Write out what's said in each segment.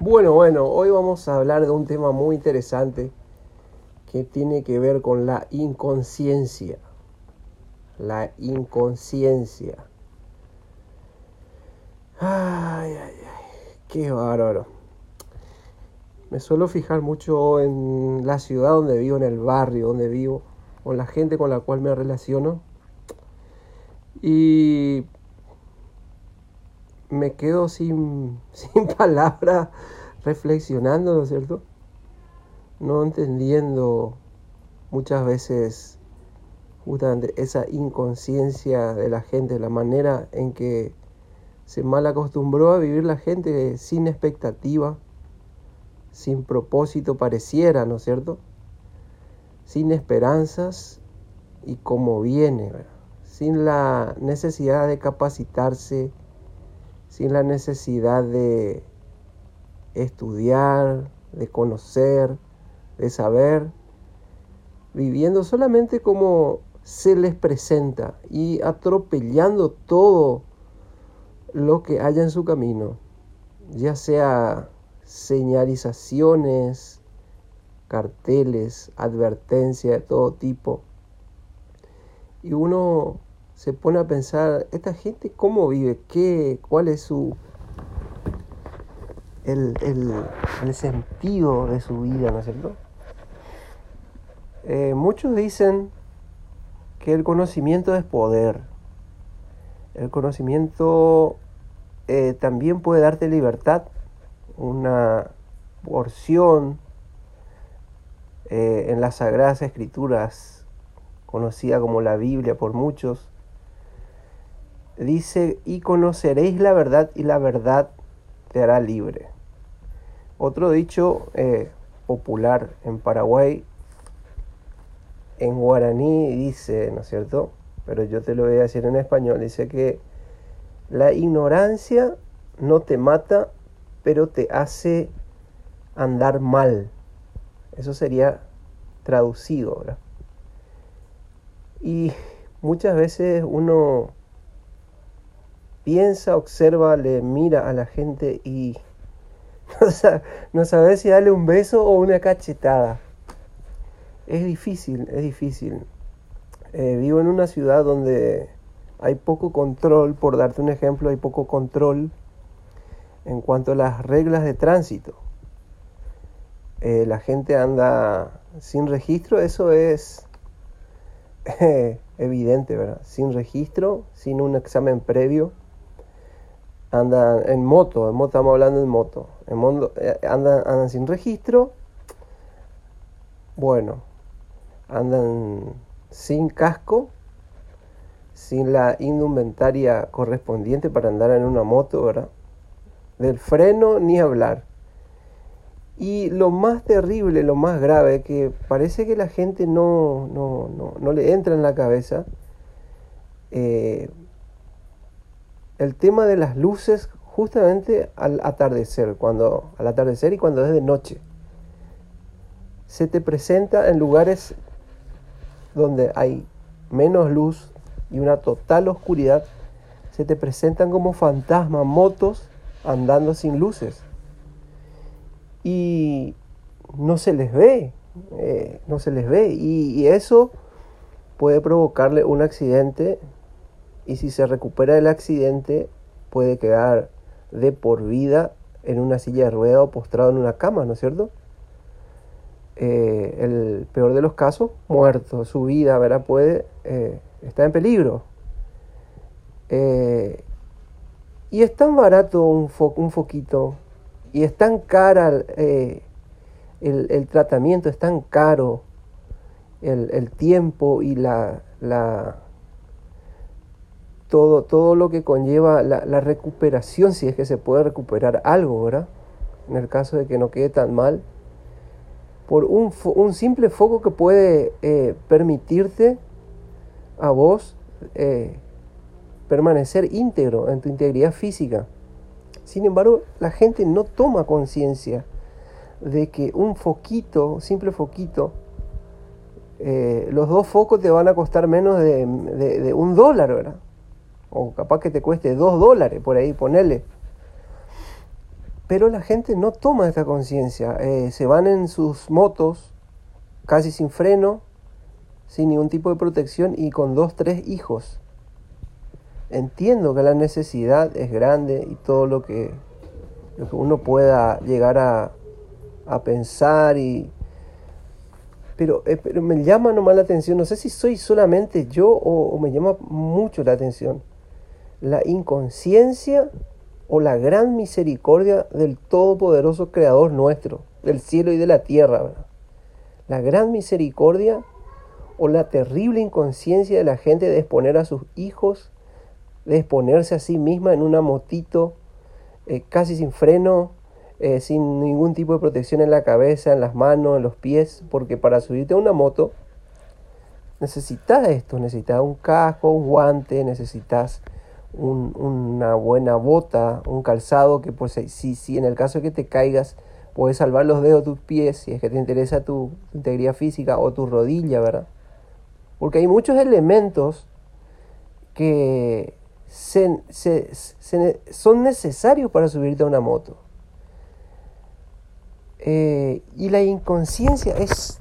Bueno, bueno, hoy vamos a hablar de un tema muy interesante que tiene que ver con la inconsciencia. La inconsciencia. Ay, ay, ay, qué bárbaro. Me suelo fijar mucho en la ciudad donde vivo, en el barrio donde vivo, con la gente con la cual me relaciono. Y me quedo sin, sin palabras reflexionando, ¿no es cierto? No entendiendo muchas veces justamente esa inconsciencia de la gente, la manera en que se mal acostumbró a vivir la gente sin expectativa, sin propósito pareciera, ¿no es cierto? Sin esperanzas y como viene, sin la necesidad de capacitarse, sin la necesidad de estudiar, de conocer, de saber, viviendo solamente como se les presenta y atropellando todo lo que haya en su camino, ya sea señalizaciones, carteles, advertencias de todo tipo. Y uno se pone a pensar, ¿esta gente cómo vive? ¿Qué, ¿Cuál es su el, el, sentido de su vida, ¿no es cierto? Eh, muchos dicen que el conocimiento es poder. El conocimiento eh, también puede darte libertad, una porción eh, en las Sagradas Escrituras, conocida como la Biblia por muchos, dice, y conoceréis la verdad y la verdad te hará libre. Otro dicho eh, popular en Paraguay, en guaraní dice, ¿no es cierto? Pero yo te lo voy a decir en español, dice que la ignorancia no te mata, pero te hace andar mal. Eso sería traducido, ¿verdad? Y muchas veces uno piensa, observa, le mira a la gente y no sabe si darle un beso o una cachetada. Es difícil, es difícil. Eh, vivo en una ciudad donde hay poco control, por darte un ejemplo, hay poco control en cuanto a las reglas de tránsito. Eh, la gente anda sin registro, eso es evidente, ¿verdad? Sin registro, sin un examen previo andan en moto, en moto estamos hablando en moto, en mundo, eh, andan, andan sin registro, bueno, andan sin casco, sin la indumentaria correspondiente para andar en una moto, ¿verdad? Del freno ni hablar. Y lo más terrible, lo más grave, que parece que la gente no, no, no, no le entra en la cabeza, eh, el tema de las luces justamente al atardecer, cuando al atardecer y cuando es de noche. Se te presenta en lugares donde hay menos luz y una total oscuridad, se te presentan como fantasmas, motos andando sin luces. Y no se les ve, eh, no se les ve. y eso puede provocarle un accidente y si se recupera del accidente puede quedar de por vida en una silla de rueda o postrado en una cama, ¿no es cierto? Eh, el peor de los casos, muerto, su vida, ¿verdad? Puede eh, estar en peligro. Eh, y es tan barato un, un foquito y es tan cara el, el, tratamiento, es tan caro el, el tiempo y la, la todo, todo lo que conlleva la, recuperación, si es que se puede recuperar algo, ¿verdad? En el caso de que no quede tan mal, por un, un simple foco que puede eh, permitirte a vos eh, permanecer íntegro en tu integridad física. Sin embargo, la gente no toma conciencia de que un foquito, un simple foquito, eh, los dos focos te van a costar menos de, de un dólar, ¿verdad? O capaz que te cueste dos dólares por ahí ponerle. Pero la gente no toma esta conciencia. Eh, se van en sus motos, casi sin freno, sin ningún tipo de protección y con dos, tres hijos. Entiendo que la necesidad es grande y todo lo que, lo que uno pueda llegar a, a pensar y... Pero, eh, pero me llama nomás la atención, no sé si soy solamente yo o me llama mucho la atención, la inconsciencia o la gran misericordia del Todopoderoso Creador nuestro, del cielo y de la tierra. La gran misericordia o la terrible inconsciencia de la gente de exponer a sus hijos, de exponerse a sí misma en una motito eh, casi sin freno, eh, sin ningún tipo de protección en la cabeza, en las manos, en los pies, porque para subirte a una moto necesitas esto, necesitas un casco, un guante, necesitas una buena bota, un calzado que pues si, si en el caso de que te caigas puedes salvar los dedos de tus pies si es que te interesa tu, integridad física o tu rodilla, ¿verdad? Porque hay muchos elementos que se, son necesarios para subirte a una moto. Eh, y la inconsciencia es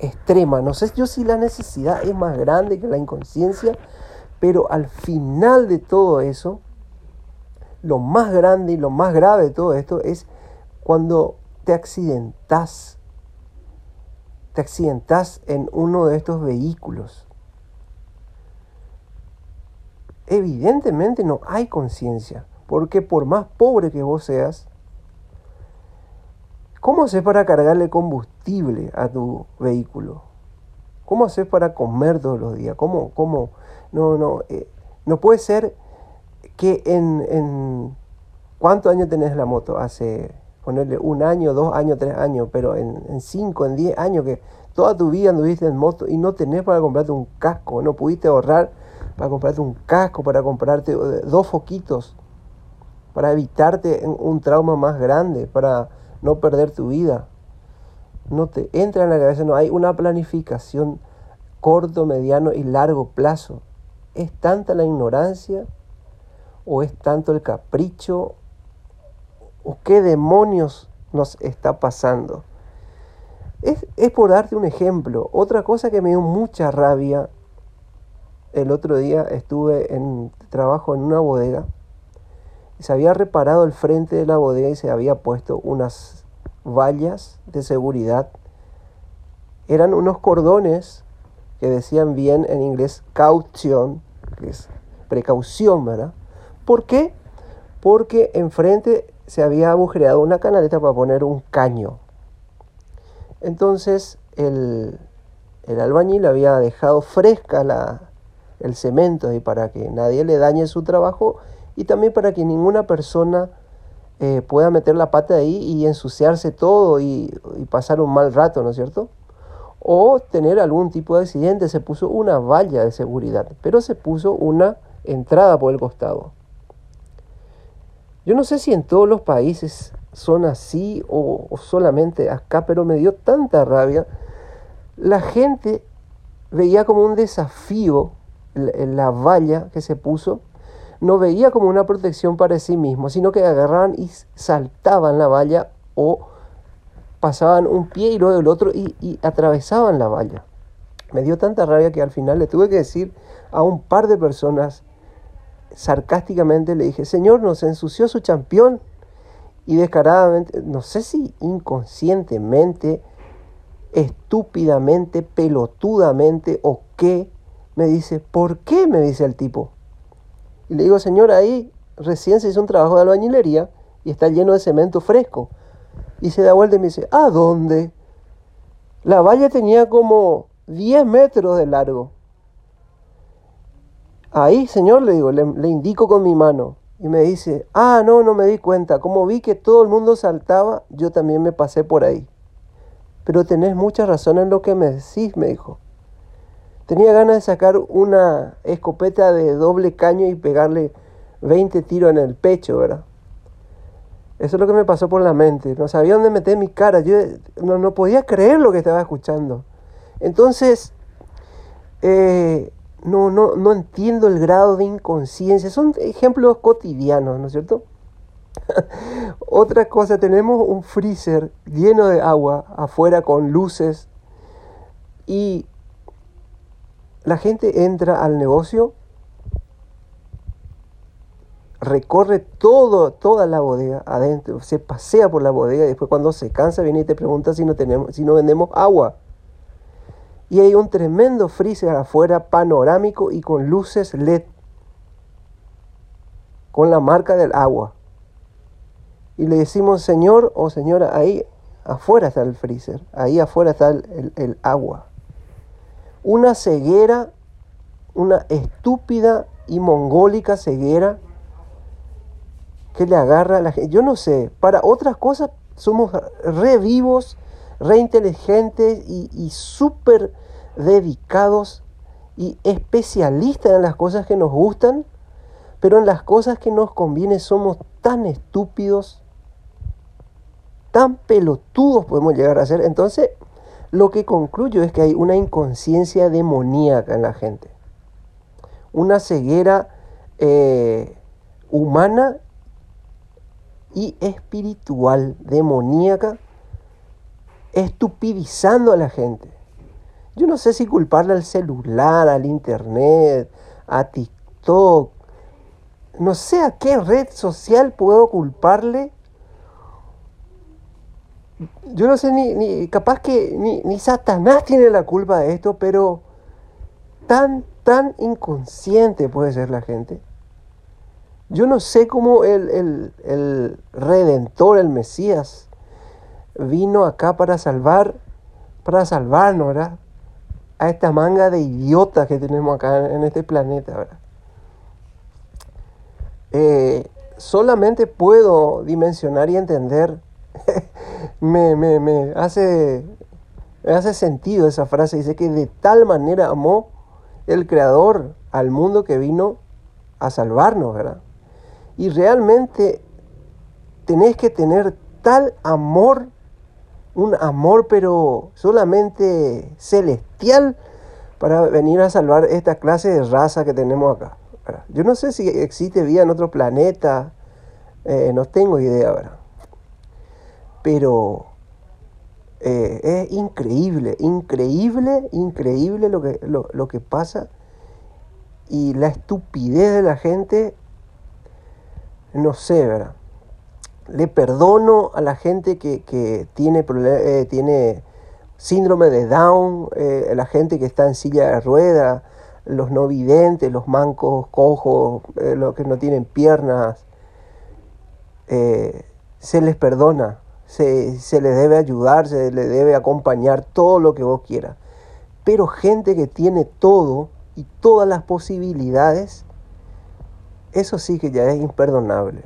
extrema. No sé yo si la necesidad es más grande que la inconsciencia, pero al final de todo eso, lo más grande y lo más grave de todo esto es cuando te accidentas. Te accidentas en uno de estos vehículos. Evidentemente no hay conciencia, porque por más pobre que vos seas, ¿cómo haces para cargarle combustible a tu vehículo? ¿Cómo haces para comer todos los días? ¿Cómo, cómo, no, no, eh, no puede ser que en, en ¿cuántos años tenés la moto? Hace, ponerle un año, dos años, tres años, pero en, en cinco, en diez años que toda tu vida anduviste en moto y no tenés para comprarte un casco, no pudiste ahorrar para comprarte un casco, para comprarte eh, dos foquitos, para evitarte un trauma más grande, para no perder tu vida. No te entra en la cabeza, no hay una planificación corto, mediano y largo plazo. ¿Es tanta la ignorancia? ¿O es tanto el capricho? ¿O qué demonios nos está pasando? Es, por darte un ejemplo. Otra cosa que me dio mucha rabia, el otro día estuve en trabajo en una bodega se había reparado el frente de la bodega y se había puesto unas vallas de seguridad. Eran unos cordones que decían bien en inglés caution, que es precaución, ¿verdad? ¿Por qué? Porque enfrente se había agujereado una canaleta para poner un caño. Entonces el, el albañil había dejado fresca la, el cemento y para que nadie le dañe su trabajo y también para que ninguna persona eh, pueda meter la pata ahí y ensuciarse todo y, y pasar un mal rato, ¿no es cierto? O tener algún tipo de accidente. Se puso una valla de seguridad, pero se puso una entrada por el costado. Yo no sé si en todos los países son así o, solamente acá, pero me dio tanta rabia. La gente veía como un desafío la valla que se puso, no veía como una protección para sí mismo, sino que agarraban y saltaban la valla o pasaban un pie y luego el otro y, atravesaban la valla. Me dio tanta rabia que al final le tuve que decir a un par de personas, sarcásticamente le dije, Señor, nos ensució su champión. Y descaradamente, no sé si inconscientemente, estúpidamente, pelotudamente o qué, me dice, ¿por qué? me dice el tipo. Y le digo, Señor, ahí recién se hizo un trabajo de albañilería y está lleno de cemento fresco. Y se da vuelta y me dice, ¿a dónde? La valla tenía como 10 metros de largo. Ahí, señor, le digo, le, indico con mi mano. Y me dice, ah, no, no me di cuenta. Como vi que todo el mundo saltaba, yo también me pasé por ahí. Pero tenés mucha razón en lo que me decís, me dijo. Tenía ganas de sacar una escopeta de doble caño y pegarle 20 tiros en el pecho, ¿verdad? Eso es lo que me pasó por la mente. No sabía dónde meter mi cara. Yo no, podía creer lo que estaba escuchando. Entonces, eh, no, no, no entiendo el grado de inconsciencia. Son ejemplos cotidianos, ¿no es cierto? Otra cosa, tenemos un freezer lleno de agua afuera con luces y la gente entra al negocio, recorre todo, toda la bodega adentro, se pasea por la bodega y después cuando se cansa viene y te pregunta si no, tenemos, si no vendemos agua. Y hay un tremendo freezer afuera panorámico y con luces LED, con la marca del agua. Y le decimos, señor o señora, ahí afuera está el freezer, ahí afuera está el, el agua una ceguera, una estúpida y mongólica ceguera que le agarra a la gente. Yo no sé, para otras cosas somos re vivos, re inteligentes y, y súper dedicados y especialistas en las cosas que nos gustan, pero en las cosas que nos convienen somos tan estúpidos, tan pelotudos podemos llegar a ser. Entonces, lo que concluyo es que hay una inconsciencia demoníaca en la gente, una ceguera eh, humana y espiritual, demoníaca, estupidizando a la gente. Yo no sé si culparle al celular, al internet, a TikTok, no sé a qué red social puedo culparle yo no sé ni, ni capaz que ni, ni, Satanás tiene la culpa de esto, pero tan, tan inconsciente puede ser la gente. Yo no sé cómo el, el, el Redentor, el Mesías, vino acá para salvar, para salvarnos, ¿verdad? A esta manga de idiotas que tenemos acá en este planeta, ¿verdad? Eh, solamente puedo dimensionar y entender me, me, me, hace, me hace sentido esa frase. Dice que de tal manera amó el Creador al mundo que vino a salvarnos, ¿verdad? Y realmente tenés que tener tal amor, un amor pero solamente celestial para venir a salvar esta clase de raza que tenemos acá. Yo no sé si existe vida en otro planeta, eh, no tengo idea, ¿verdad? pero eh, es increíble, increíble, increíble lo que, lo, que pasa y la estupidez de la gente, no sé, ¿verdad? Le perdono a la gente que, tiene, eh, tiene síndrome de Down, eh, la gente que está en silla de ruedas, los no videntes, los mancos, cojos, los que no tienen piernas, se les perdona se, se le debe ayudar, se le debe acompañar, todo lo que vos quieras. Pero gente que tiene todo y todas las posibilidades, eso sí que ya es imperdonable.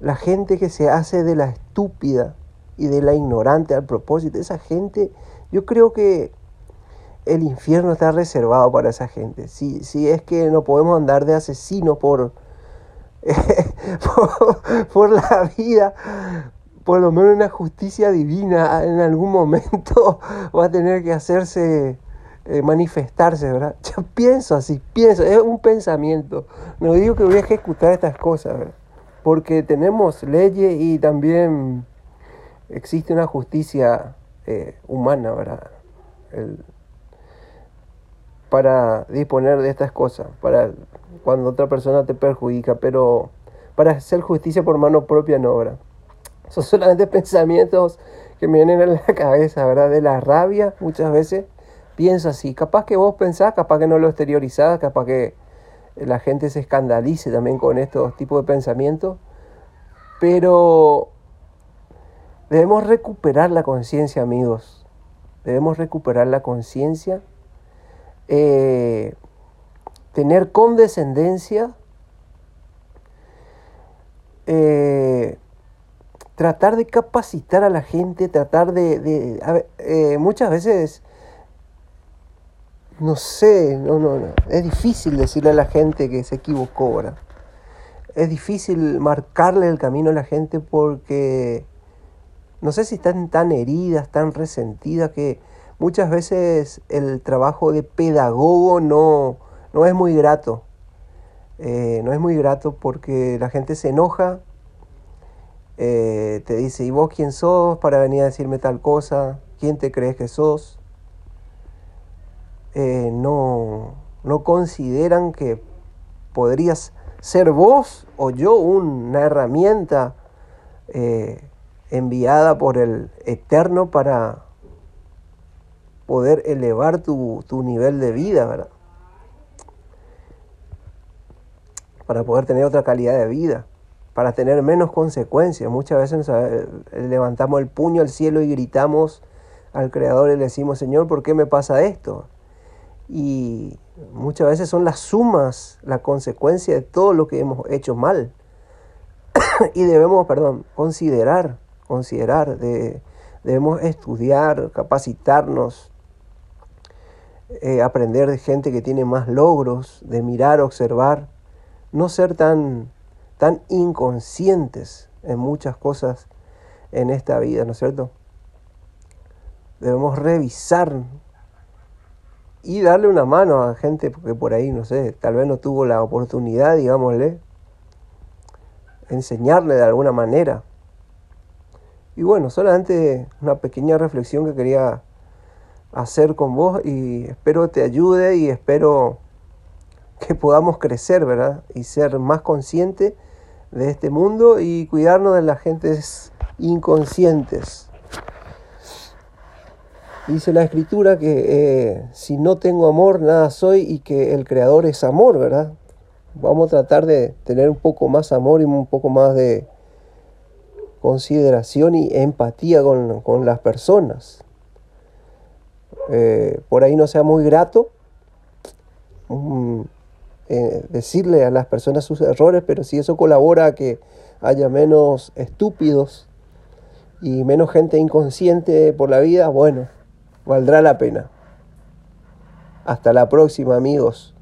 La gente que se hace de la estúpida y de la ignorante al propósito, esa gente, yo creo que el infierno está reservado para esa gente. Si, si es que no podemos andar de asesino por, por, la vida, por lo menos una justicia divina en algún momento va a tener que hacerse, eh, manifestarse, ¿verdad? Yo pienso así, pienso, es un pensamiento. No digo que voy a ejecutar estas cosas, ¿verdad? Porque tenemos leyes y también existe una justicia eh, humana, ¿verdad? para disponer de estas cosas, para cuando otra persona te perjudica, pero para hacer justicia por mano propia no, ¿verdad? Son solamente pensamientos que me vienen a la cabeza, ¿verdad? De la rabia muchas veces pienso así. Capaz que vos pensás, capaz que no lo exteriorizás, capaz que la gente se escandalice también con estos tipos de pensamientos. Pero debemos recuperar la conciencia, amigos. Debemos recuperar la conciencia. Eh, tener condescendencia. Eh, tratar de capacitar a la gente, tratar de... Eh, muchas veces, no sé, no, no, no, es difícil decirle a la gente que se equivocó, ¿verdad? Es difícil marcarle el camino a la gente porque no sé si están tan heridas, tan resentidas que muchas veces el trabajo de pedagogo no, no es muy grato. eh, no es muy grato porque la gente se enoja, eh, te dice, ¿y vos quién sos para venir a decirme tal cosa? ¿Quién te crees que sos? Eh, no, no consideran que podrías ser vos o yo una herramienta enviada por el Eterno para poder elevar tu, tu nivel de vida, ¿verdad? para poder tener otra calidad de vida, para tener menos consecuencias. Muchas veces eh, levantamos el puño al cielo y gritamos al Creador y le decimos, Señor, ¿por qué me pasa esto? Y muchas veces son las sumas, la consecuencia de todo lo que hemos hecho mal. y debemos, perdón, considerar, considerar, de, debemos estudiar, capacitarnos, eh, aprender de gente que tiene más logros, de mirar, observar no ser tan, tan inconscientes en muchas cosas en esta vida, ¿no es cierto? Debemos revisar y darle una mano a gente que por ahí, no sé, tal vez no tuvo la oportunidad, digámosle, enseñarle de alguna manera. Y bueno, solamente una pequeña reflexión que quería hacer con vos y espero te ayude y espero que podamos crecer, ¿verdad? Y ser más conscientes de este mundo y cuidarnos de las gentes inconscientes. Dice la escritura que eh, si no tengo amor, nada soy y que el creador es amor, ¿verdad? Vamos a tratar de tener un poco más amor y un poco más de consideración y empatía con, las personas. Eh, por ahí no sea muy grato. Eh, decirle a las personas sus errores, pero si eso colabora a que haya menos estúpidos y menos gente inconsciente por la vida, bueno, valdrá la pena. Hasta la próxima amigos.